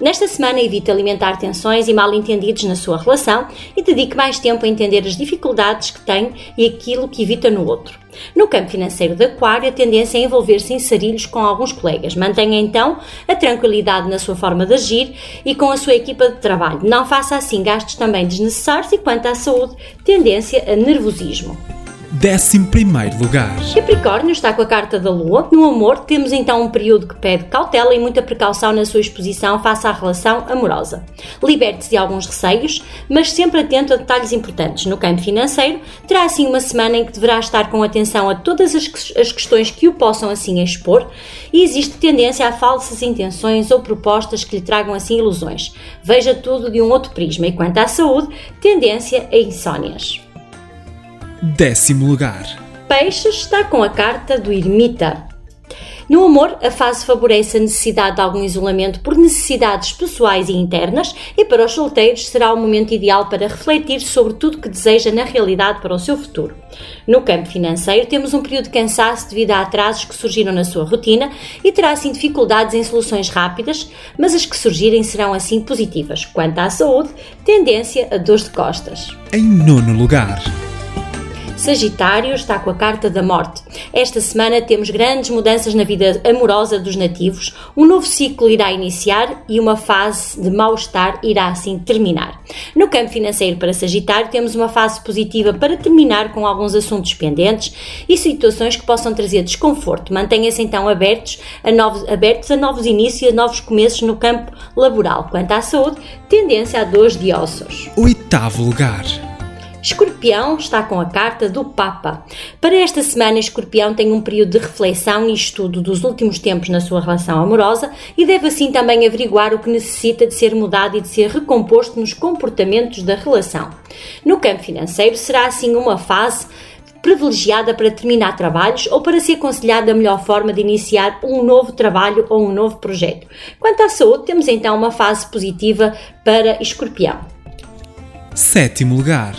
Nesta semana, evite alimentar tensões e mal-entendidos na sua relação e dedique mais tempo a entender as dificuldades que tem e aquilo que evita no outro. No campo financeiro de Aquário, a tendência é envolver-se em sarilhos com alguns colegas. Mantenha então a tranquilidade na sua forma de agir e com a sua equipa de trabalho. Não faça assim gastos também desnecessários e, quanto à saúde, tendência a nervosismo. 11 primeiro lugar. Capricórnio está com a carta da Lua. No amor, temos então um período que pede cautela e muita precaução na sua exposição face à relação amorosa. Liberte-se de alguns receios, mas sempre atento a detalhes importantes. No campo financeiro, terá assim uma semana em que deverá estar com atenção a todas as, as questões que o possam assim expor e existe tendência a falsas intenções ou propostas que lhe tragam assim ilusões. Veja tudo de um outro prisma e quanto à saúde, tendência a insónias. Décimo lugar. Peixes está com a carta do ermita. No amor, a fase favorece a necessidade de algum isolamento por necessidades pessoais e internas, e para os solteiros será o momento ideal para refletir sobre tudo que deseja na realidade para o seu futuro. No campo financeiro, temos um período de cansaço devido a atrasos que surgiram na sua rotina e terá assim dificuldades em soluções rápidas, mas as que surgirem serão assim positivas. Quanto à saúde, tendência a dores de costas. Em nono lugar. Sagitário está com a carta da morte. Esta semana temos grandes mudanças na vida amorosa dos nativos, um novo ciclo irá iniciar e uma fase de mal-estar irá assim terminar. No campo financeiro para Sagitário, temos uma fase positiva para terminar com alguns assuntos pendentes e situações que possam trazer desconforto. Mantenha-se então abertos a, novos, abertos a novos inícios e a novos começos no campo laboral. Quanto à saúde, tendência a dores de ossos. Oitavo lugar. Escorpião está com a carta do Papa. Para esta semana, Escorpião tem um período de reflexão e estudo dos últimos tempos na sua relação amorosa e deve assim também averiguar o que necessita de ser mudado e de ser recomposto nos comportamentos da relação. No campo financeiro, será assim uma fase privilegiada para terminar trabalhos ou para ser aconselhada a melhor forma de iniciar um novo trabalho ou um novo projeto. Quanto à saúde, temos então uma fase positiva para Escorpião. Sétimo lugar.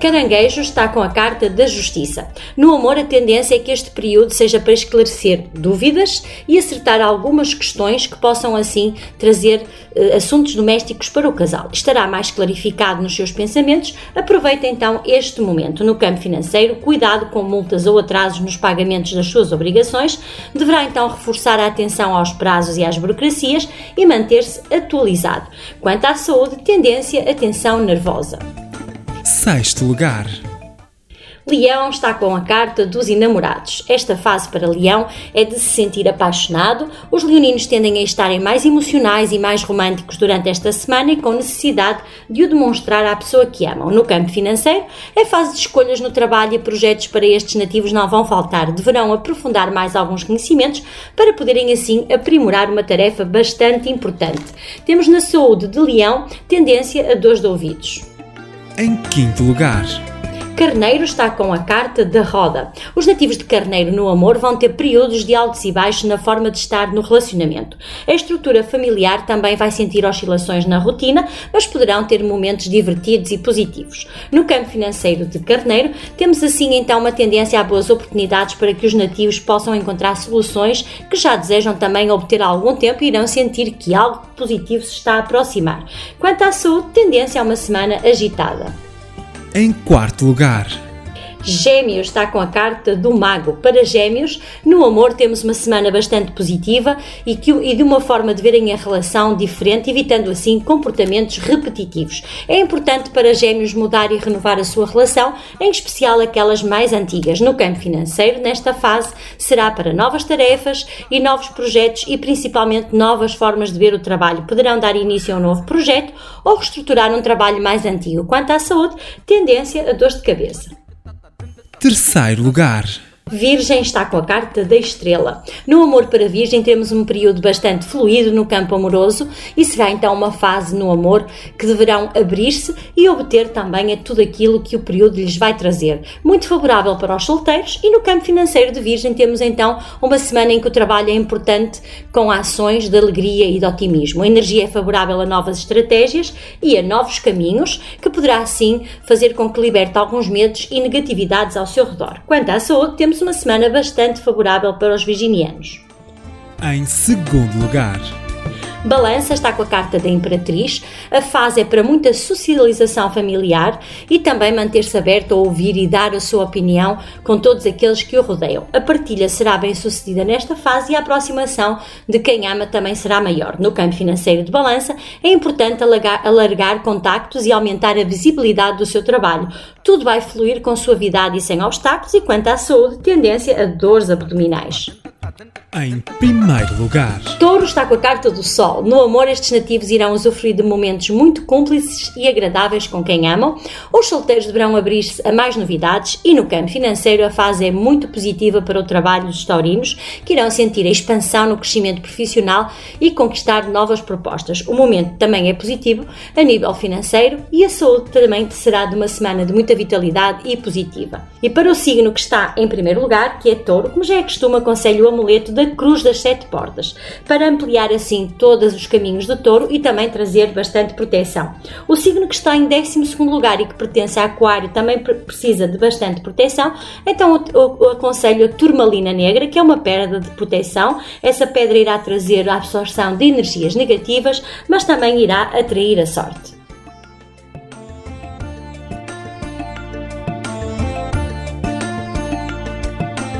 Caranguejo está com a carta da justiça. No amor, a tendência é que este período seja para esclarecer dúvidas e acertar algumas questões que possam assim trazer eh, assuntos domésticos para o casal. Estará mais clarificado nos seus pensamentos. Aproveita então este momento. No campo financeiro, cuidado com multas ou atrasos nos pagamentos das suas obrigações. Deverá então reforçar a atenção aos prazos e às burocracias e manter-se atualizado. Quanto à saúde, tendência a tensão nervosa. Sexto lugar. Leão está com a carta dos enamorados. Esta fase para Leão é de se sentir apaixonado. Os leoninos tendem a estarem mais emocionais e mais românticos durante esta semana e com necessidade de o demonstrar à pessoa que amam. No campo financeiro, é fase de escolhas no trabalho e projetos para estes nativos não vão faltar. Deverão aprofundar mais alguns conhecimentos para poderem assim aprimorar uma tarefa bastante importante. Temos na saúde de Leão tendência a dores de ouvidos. Em quinto lugar. Carneiro está com a carta da roda. Os nativos de Carneiro no amor vão ter períodos de altos e baixos na forma de estar no relacionamento. A estrutura familiar também vai sentir oscilações na rotina, mas poderão ter momentos divertidos e positivos. No campo financeiro de Carneiro, temos assim então uma tendência a boas oportunidades para que os nativos possam encontrar soluções que já desejam também obter há algum tempo e irão sentir que algo positivo se está a aproximar. Quanto à saúde, tendência a uma semana agitada. Em quarto lugar, Gêmeos está com a carta do Mago. Para Gêmeos, no amor temos uma semana bastante positiva e, que, e de uma forma de verem a relação diferente, evitando assim comportamentos repetitivos. É importante para Gêmeos mudar e renovar a sua relação, em especial aquelas mais antigas. No campo financeiro, nesta fase, será para novas tarefas e novos projetos e principalmente novas formas de ver o trabalho. Poderão dar início a um novo projeto ou reestruturar um trabalho mais antigo. Quanto à saúde, tendência a dores de cabeça. Terceiro lugar. Virgem está com a carta da estrela. No amor para Virgem temos um período bastante fluido no campo amoroso e será então uma fase no amor que deverão abrir-se e obter também a tudo aquilo que o período lhes vai trazer. Muito favorável para os solteiros e no campo financeiro de Virgem temos então uma semana em que o trabalho é importante com ações de alegria e de otimismo. A energia é favorável a novas estratégias e a novos caminhos que poderá assim fazer com que liberte alguns medos e negatividades ao seu redor. Quanto à saúde, temos uma semana bastante favorável para os virginianos. Em segundo lugar, Balança está com a carta da Imperatriz. A fase é para muita socialização familiar e também manter-se aberto a ouvir e dar a sua opinião com todos aqueles que o rodeiam. A partilha será bem sucedida nesta fase e a aproximação de quem ama também será maior. No campo financeiro de Balança, é importante alargar, alargar contactos e aumentar a visibilidade do seu trabalho. Tudo vai fluir com suavidade e sem obstáculos, e quanto à saúde, tendência a dores abdominais. Em primeiro lugar, Touro está com a carta do Sol. No amor, estes nativos irão usufruir de momentos muito cúmplices e agradáveis com quem amam. Os solteiros deverão abrir-se a mais novidades e no campo financeiro a fase é muito positiva para o trabalho dos taurinos, que irão sentir a expansão no crescimento profissional e conquistar novas propostas. O momento também é positivo a nível financeiro e a saúde também será de uma semana de muita vitalidade e positiva. E para o signo que está em primeiro lugar, que é Touro, como já é costume, aconselho o amuleto da Cruz das Sete Portas, para ampliar assim todos os caminhos do touro e também trazer bastante proteção. O signo que está em 12 lugar e que pertence a Aquário também pre- precisa de bastante proteção, então eu aconselho a turmalina negra, que é uma pedra de proteção. Essa pedra irá trazer a absorção de energias negativas, mas também irá atrair a sorte.